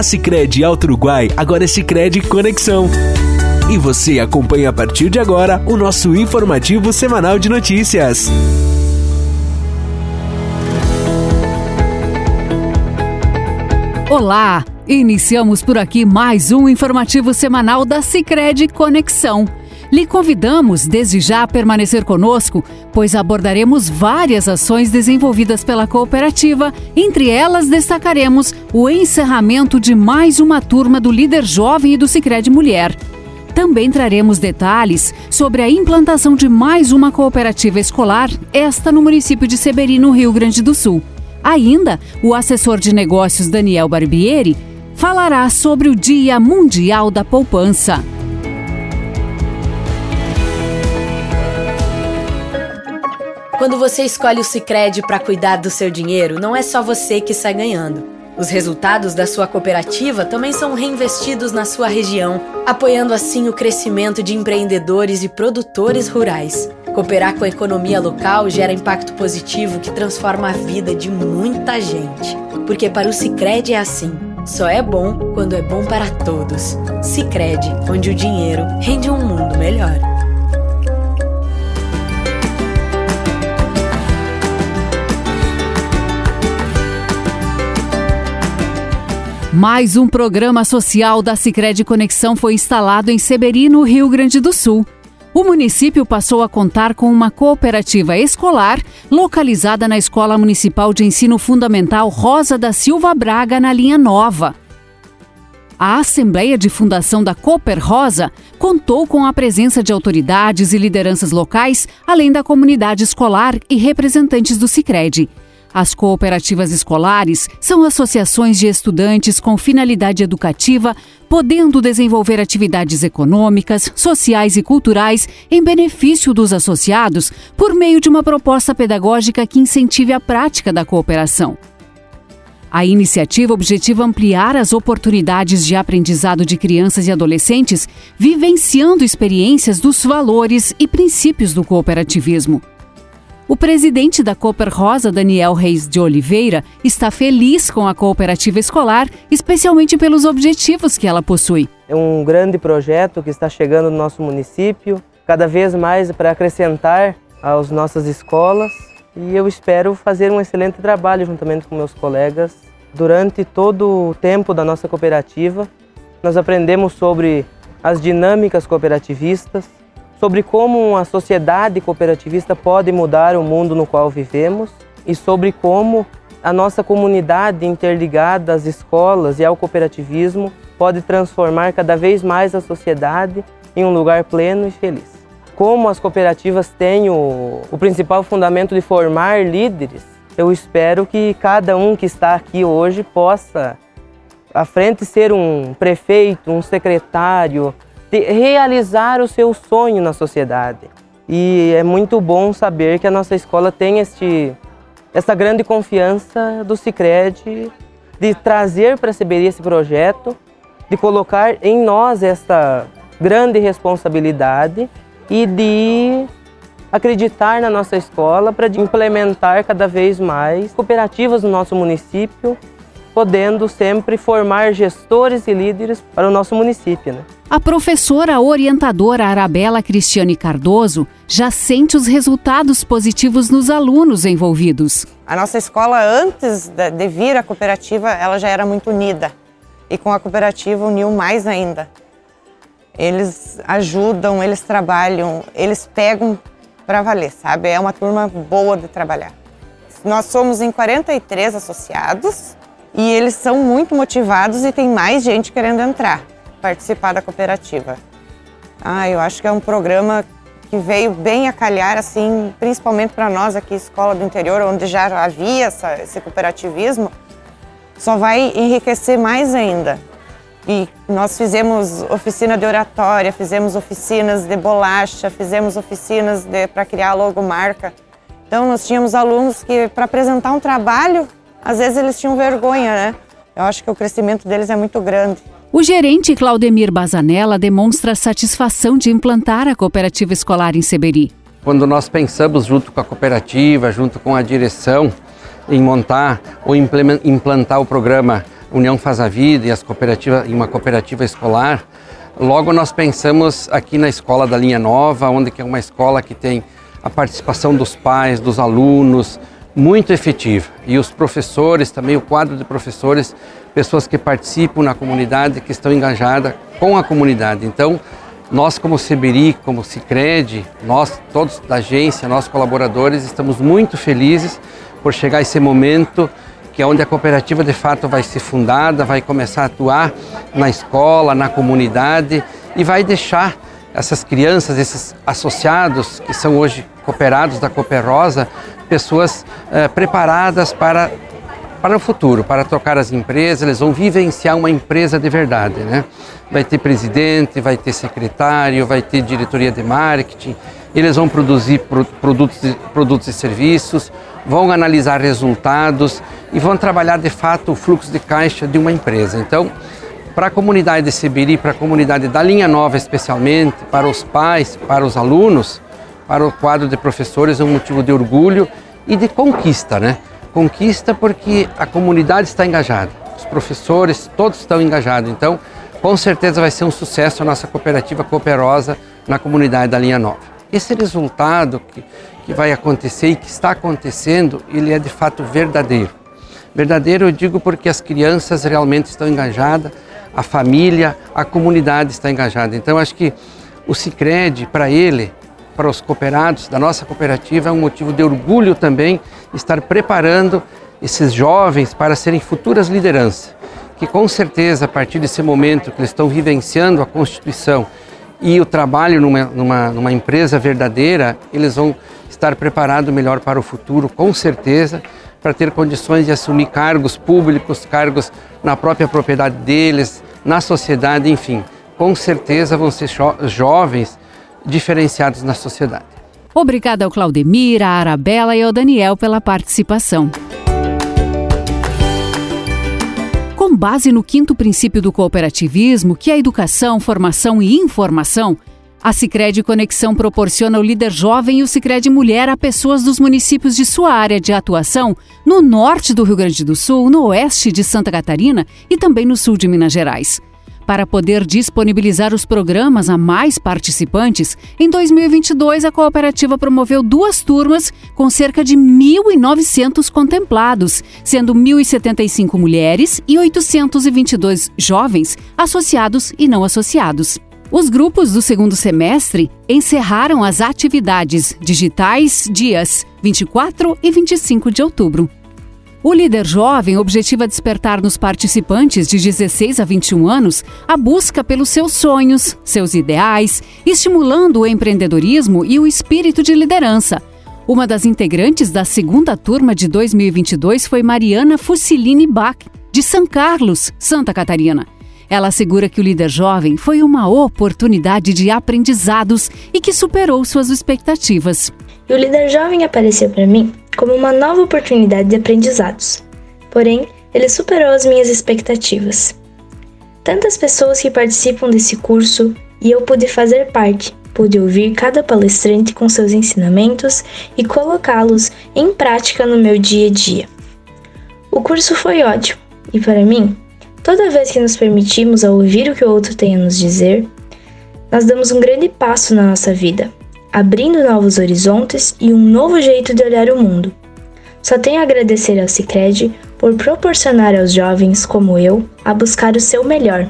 A Sicredi Alto Uruguai agora é Sicredi Conexão. E você acompanha a partir de agora o nosso informativo semanal de notícias. Olá! Iniciamos por aqui mais um informativo semanal da Sicredi Conexão. Lhe convidamos desde já a permanecer conosco, pois abordaremos várias ações desenvolvidas pela cooperativa. Entre elas, destacaremos o encerramento de mais uma turma do Líder Jovem e do Sicredi Mulher. Também traremos detalhes sobre a implantação de mais uma cooperativa escolar, esta no município de Seberi, no Rio Grande do Sul. Ainda, o assessor de negócios Daniel Barbieri falará sobre o Dia Mundial da Poupança. Quando você escolhe o Sicredi para cuidar do seu dinheiro, não é só você que sai ganhando. Os resultados da sua cooperativa também são reinvestidos na sua região, apoiando assim o crescimento de empreendedores e produtores rurais. Cooperar com a economia local gera impacto positivo que transforma a vida de muita gente. Porque para o Sicredi é assim. Só é bom quando é bom para todos. Sicredi, onde o dinheiro rende um mundo melhor. Mais um programa social da Sicredi Conexão foi instalado em Seberi, no Rio Grande do Sul o município passou a contar com uma cooperativa escolar localizada na Escola Municipal de Ensino Fundamental Rosa da Silva Braga, na linha nova. A Assembleia de Fundação da Cooper Rosa contou com a presença de autoridades e lideranças locais, além da comunidade escolar e representantes do Sicredi. As cooperativas escolares são associações de estudantes com finalidade educativa, podendo desenvolver atividades econômicas, sociais e culturais em benefício dos associados por meio de uma proposta pedagógica que incentive a prática da cooperação. A iniciativa objetiva ampliar as oportunidades de aprendizado de crianças e adolescentes, vivenciando experiências dos valores e princípios do cooperativismo. O presidente da Cooper Rosa, Daniel Reis de Oliveira, está feliz com a cooperativa escolar, especialmente pelos objetivos que ela possui. É um grande projeto que está chegando no nosso município, cada vez mais para acrescentar às nossas escolas e eu espero fazer um excelente trabalho juntamente com meus colegas. Durante todo o tempo da nossa cooperativa, nós aprendemos sobre as dinâmicas cooperativistas, sobre como a sociedade cooperativista pode mudar o mundo no qual vivemos e sobre como a nossa comunidade interligada às escolas e ao cooperativismo pode transformar cada vez mais a sociedade em um lugar pleno e feliz. Como as cooperativas têm o, o principal fundamento de formar líderes, eu espero que cada um que está aqui hoje possa, à frente, ser um prefeito, um secretário, realizar o seu sonho na sociedade. E é muito bom saber que a nossa escola tem este, essa grande confiança do Cicred de trazer para a Seberi esse projeto, de colocar em nós essa grande responsabilidade e de acreditar na nossa escola para implementar cada vez mais cooperativas no nosso município podendo sempre formar gestores e líderes para o nosso município. Né? A professora orientadora Arabella Cristiane Cardoso já sente os resultados positivos nos alunos envolvidos. A nossa escola, antes de vir à cooperativa, ela já era muito unida. E com a cooperativa uniu mais ainda. Eles ajudam, eles trabalham, eles pegam para valer, sabe? É uma turma boa de trabalhar. Nós somos em 43 associados, e eles são muito motivados e tem mais gente querendo entrar, participar da cooperativa. Ah, eu acho que é um programa que veio bem a calhar, assim, principalmente para nós aqui, Escola do Interior, onde já havia essa, esse cooperativismo, só vai enriquecer mais ainda. E nós fizemos oficina de oratória, fizemos oficinas de bolacha, fizemos oficinas para criar logomarca. Então, nós tínhamos alunos que, para apresentar um trabalho, às vezes eles tinham vergonha, né? Eu acho que o crescimento deles é muito grande. O gerente Claudemir Bazanella demonstra satisfação de implantar a cooperativa escolar em Seberi. Quando nós pensamos junto com a cooperativa, junto com a direção, em montar ou implantar o programa União Faz a Vida e as cooperativas, em uma cooperativa escolar, logo nós pensamos aqui na escola da Linha Nova, onde que é uma escola que tem a participação dos pais, dos alunos, muito efetiva. E os professores, também o quadro de professores, pessoas que participam na comunidade, que estão engajadas com a comunidade. Então, nós como Seberi, como Cicred, nós todos da agência, nós colaboradores, estamos muito felizes por chegar esse momento que é onde a cooperativa de fato vai ser fundada, vai começar a atuar na escola, na comunidade e vai deixar essas crianças, esses associados que são hoje cooperados da Cooperosa, pessoas eh, preparadas para para o futuro, para tocar as empresas, eles vão vivenciar uma empresa de verdade, né? Vai ter presidente, vai ter secretário, vai ter diretoria de marketing, eles vão produzir produtos, produtos e serviços, vão analisar resultados e vão trabalhar de fato o fluxo de caixa de uma empresa. Então, para a comunidade de Sibiri, para a comunidade da linha nova especialmente, para os pais, para os alunos, para o quadro de professores é um motivo de orgulho e de conquista, né? Conquista porque a comunidade está engajada, os professores todos estão engajados. Então, com certeza vai ser um sucesso a nossa cooperativa Cooperosa na comunidade da linha nova. Esse resultado que, que vai acontecer e que está acontecendo, ele é de fato verdadeiro. Verdadeiro eu digo porque as crianças realmente estão engajadas, a família, a comunidade está engajada. Então acho que o Sicredi para ele, para os cooperados da nossa cooperativa é um motivo de orgulho também estar preparando esses jovens para serem futuras lideranças, que com certeza a partir desse momento que eles estão vivenciando a Constituição e o trabalho numa, numa, numa empresa verdadeira, eles vão estar preparados melhor para o futuro, com certeza, para ter condições de assumir cargos públicos, cargos na própria propriedade deles, na sociedade, enfim. Com certeza vão ser jovens diferenciados na sociedade. Obrigada ao Claudemir, à Arabella e ao Daniel pela participação. Com base no quinto princípio do cooperativismo, que é educação, formação e informação, a Sicredi Conexão proporciona o líder jovem e o Sicredi Mulher a pessoas dos municípios de sua área de atuação no norte do Rio Grande do Sul, no oeste de Santa Catarina e também no sul de Minas Gerais. Para poder disponibilizar os programas a mais participantes, em 2022 a cooperativa promoveu duas turmas com cerca de 1.900 contemplados, sendo 1.075 mulheres e 822 jovens associados e não associados. Os grupos do segundo semestre encerraram as atividades digitais dias 24 e 25 de outubro. O líder jovem objetiva despertar nos participantes de 16 a 21 anos a busca pelos seus sonhos, seus ideais, estimulando o empreendedorismo e o espírito de liderança. Uma das integrantes da segunda turma de 2022 foi Mariana Fusilini Bach, de São Carlos, Santa Catarina. Ela assegura que o líder jovem foi uma oportunidade de aprendizados e que superou suas expectativas. E o líder jovem apareceu para mim como uma nova oportunidade de aprendizados. Porém, ele superou as minhas expectativas. Tantas pessoas que participam desse curso e eu pude fazer parte, pude ouvir cada palestrante com seus ensinamentos e colocá-los em prática no meu dia a dia. O curso foi ótimo e para mim Toda vez que nos permitimos a ouvir o que o outro tem a nos dizer, nós damos um grande passo na nossa vida, abrindo novos horizontes e um novo jeito de olhar o mundo. Só tenho a agradecer ao Cicred por proporcionar aos jovens como eu a buscar o seu melhor.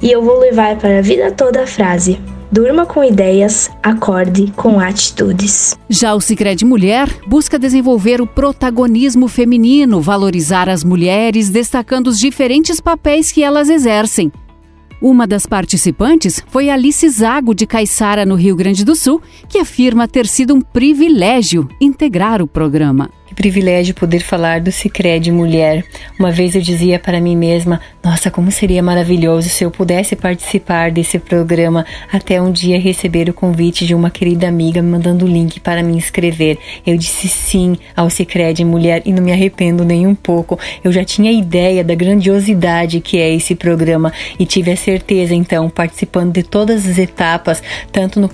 E eu vou levar para a vida toda a frase: Durma com ideias, acorde com atitudes. Já o Sicredi Mulher busca desenvolver o protagonismo feminino, valorizar as mulheres, destacando os diferentes papéis que elas exercem. Uma das participantes foi Alice Zago, de Caiçara, no Rio Grande do Sul, que afirma ter sido um privilégio integrar o programa. Privilégio poder falar do Cicred Mulher. Uma vez eu dizia para mim mesma: Nossa, como seria maravilhoso se eu pudesse participar desse programa, até um dia receber o convite de uma querida amiga me mandando o link para me inscrever. Eu disse sim ao Cicred Mulher e não me arrependo nem um pouco. Eu já tinha ideia da grandiosidade que é esse programa e tive a certeza, então, participando de todas as etapas, tanto no,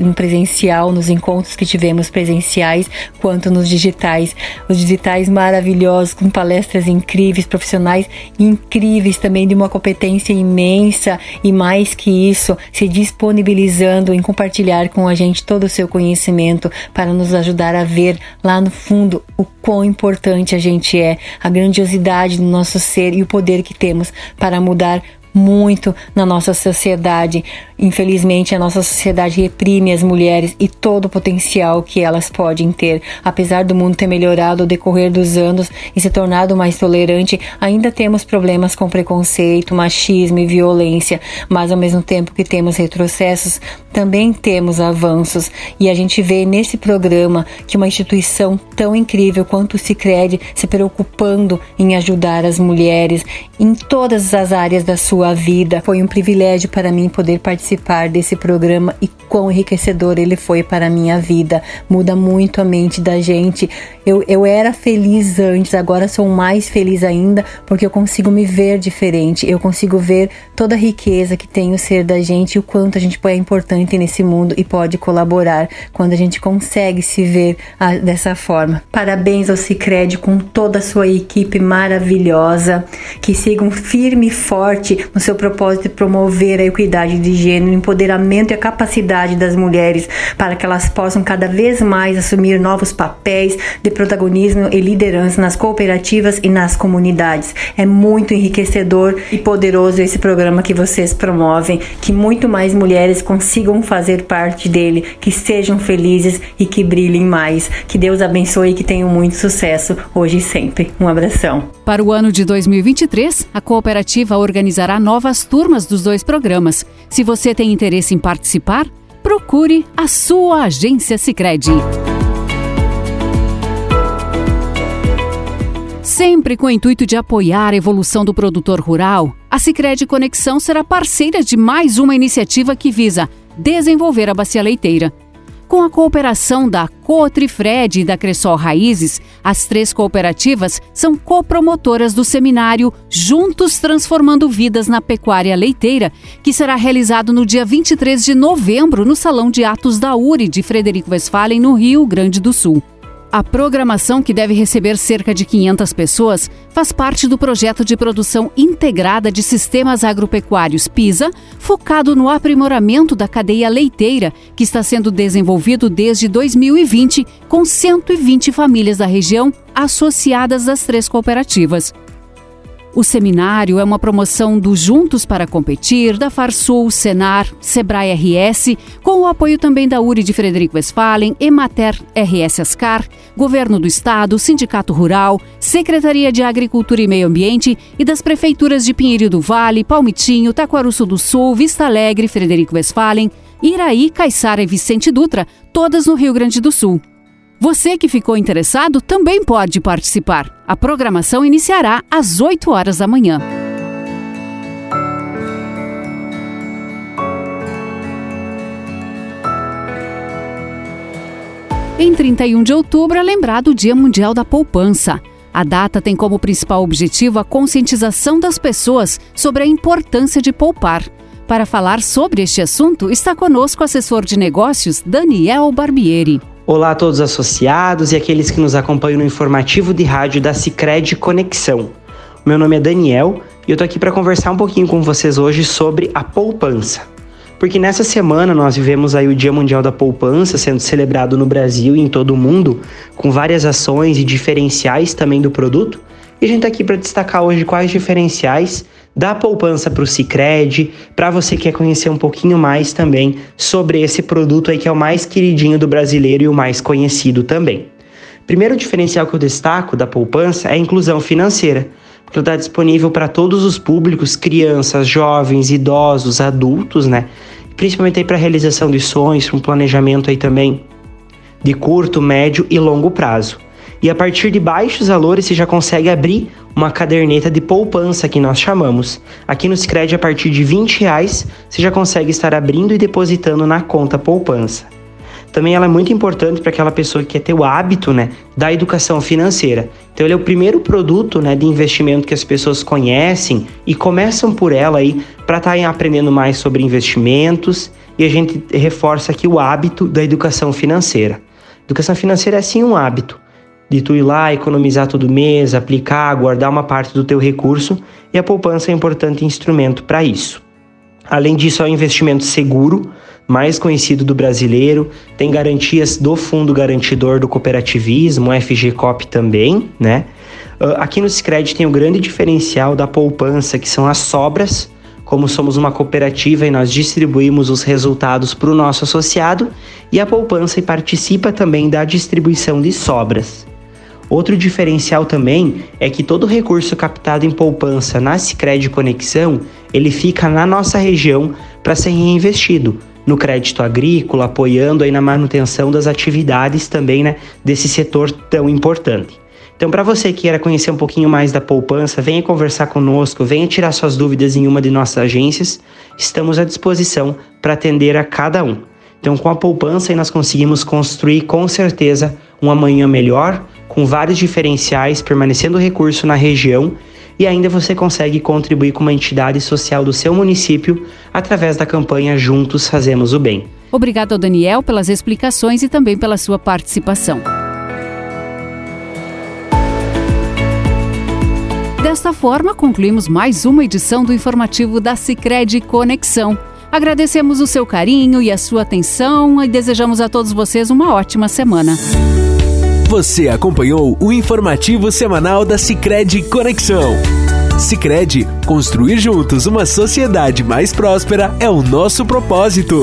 no presencial, nos encontros que tivemos presenciais, quanto nos digitais os digitais maravilhosos, com palestras incríveis, profissionais incríveis também, de uma competência imensa. E mais que isso, se disponibilizando em compartilhar com a gente todo o seu conhecimento para nos ajudar a ver lá no fundo o quão importante a gente é, a grandiosidade do nosso ser e o poder que temos para mudar muito na nossa sociedade. Infelizmente, a nossa sociedade reprime as mulheres e todo o potencial que elas podem ter. Apesar do mundo ter melhorado ao decorrer dos anos e se tornado mais tolerante, ainda temos problemas com preconceito, machismo e violência. Mas ao mesmo tempo que temos retrocessos, também temos avanços. E a gente vê nesse programa que uma instituição tão incrível quanto o Cicred se preocupando em ajudar as mulheres em todas as áreas da sua vida. Foi um privilégio para mim poder participar desse programa e quão enriquecedor ele foi para a minha vida. Muda muito a mente da gente. Eu, eu era feliz antes, agora sou mais feliz ainda porque eu consigo me ver diferente. Eu consigo ver toda a riqueza que tem o ser da gente e o quanto a gente é importante nesse mundo e pode colaborar quando a gente consegue se ver ah, dessa forma. Parabéns ao Cicred com toda a sua equipe maravilhosa, que sigam firme e forte no seu propósito de promover a equidade de gênero, o empoderamento e a capacidade das mulheres para que elas possam cada vez mais assumir novos papéis de protagonismo e liderança nas cooperativas e nas comunidades. É muito enriquecedor e poderoso esse programa que vocês promovem, que muito mais mulheres consigam fazer parte dele, que sejam felizes e que brilhem mais. Que Deus abençoe e que tenham muito sucesso hoje e sempre. Um abração. Para o ano de 2023, a cooperativa organizará novas turmas dos dois programas. Se você tem interesse em participar, procure a sua agência Sicredi. Sempre com o intuito de apoiar a evolução do produtor rural, a Sicredi Conexão será parceira de mais uma iniciativa que visa desenvolver a bacia leiteira. Com a cooperação da Cotrifred e da Cressol Raízes, as três cooperativas são copromotoras do seminário Juntos Transformando Vidas na Pecuária Leiteira, que será realizado no dia 23 de novembro no Salão de Atos da URI de Frederico Westphalen, no Rio Grande do Sul. A programação, que deve receber cerca de 500 pessoas, faz parte do projeto de produção integrada de sistemas agropecuários PISA, focado no aprimoramento da cadeia leiteira, que está sendo desenvolvido desde 2020, com 120 famílias da região associadas às três cooperativas. O seminário é uma promoção do Juntos para Competir, da Farsul, Senar, Sebrae RS, com o apoio também da URI de Frederico Westphalen, Emater RS Ascar, Governo do Estado, Sindicato Rural, Secretaria de Agricultura e Meio Ambiente e das prefeituras de Pinheiro do Vale, Palmitinho, Taquaruço do Sul, Vista Alegre, Frederico Westphalen, Iraí, Caiçara e Vicente Dutra, todas no Rio Grande do Sul. Você que ficou interessado também pode participar. A programação iniciará às 8 horas da manhã. Em 31 de outubro é lembrado o Dia Mundial da Poupança. A data tem como principal objetivo a conscientização das pessoas sobre a importância de poupar. Para falar sobre este assunto, está conosco o assessor de negócios Daniel Barbieri. Olá a todos associados e aqueles que nos acompanham no informativo de rádio da Cicred Conexão. Meu nome é Daniel e eu tô aqui para conversar um pouquinho com vocês hoje sobre a poupança. Porque nessa semana nós vivemos aí o Dia Mundial da Poupança sendo celebrado no Brasil e em todo o mundo, com várias ações e diferenciais também do produto. E a gente tá aqui para destacar hoje quais diferenciais da poupança para o Cicred, para você que quer conhecer um pouquinho mais também sobre esse produto aí que é o mais queridinho do brasileiro e o mais conhecido também. Primeiro diferencial que eu destaco da poupança é a inclusão financeira, porque ela está disponível para todos os públicos, crianças, jovens, idosos, adultos, né? Principalmente aí para realização de sonhos, um planejamento aí também de curto, médio e longo prazo. E a partir de baixos valores você já consegue abrir uma caderneta de poupança que nós chamamos. Aqui no Sicredi a partir de 20 reais você já consegue estar abrindo e depositando na conta poupança. Também ela é muito importante para aquela pessoa que quer ter o hábito né, da educação financeira. Então ele é o primeiro produto né, de investimento que as pessoas conhecem e começam por ela aí para estarem tá aprendendo mais sobre investimentos e a gente reforça aqui o hábito da educação financeira. Educação financeira é sim um hábito de tu ir lá, economizar todo mês, aplicar, guardar uma parte do teu recurso e a poupança é um importante instrumento para isso. Além disso, é um investimento seguro, mais conhecido do brasileiro, tem garantias do Fundo Garantidor do Cooperativismo, FGCOP também, né? Ah, aqui no Sicredi tem o grande diferencial da poupança, que são as sobras. Como somos uma cooperativa e nós distribuímos os resultados para o nosso associado, e a poupança participa também da distribuição de sobras. Outro diferencial também é que todo recurso captado em poupança na Sicredi Conexão, ele fica na nossa região para ser reinvestido no crédito agrícola, apoiando aí na manutenção das atividades também, né, desse setor tão importante. Então, para você que queira conhecer um pouquinho mais da poupança, venha conversar conosco, venha tirar suas dúvidas em uma de nossas agências. Estamos à disposição para atender a cada um. Então, com a poupança, nós conseguimos construir com certeza um amanhã melhor, com vários diferenciais, permanecendo recurso na região e ainda você consegue contribuir com uma entidade social do seu município através da campanha Juntos Fazemos o Bem. Obrigado ao Daniel pelas explicações e também pela sua participação. Desta forma, concluímos mais uma edição do informativo da Sicredi Conexão. Agradecemos o seu carinho e a sua atenção e desejamos a todos vocês uma ótima semana. Você acompanhou o informativo semanal da Sicredi Conexão. Sicredi, construir juntos uma sociedade mais próspera é o nosso propósito.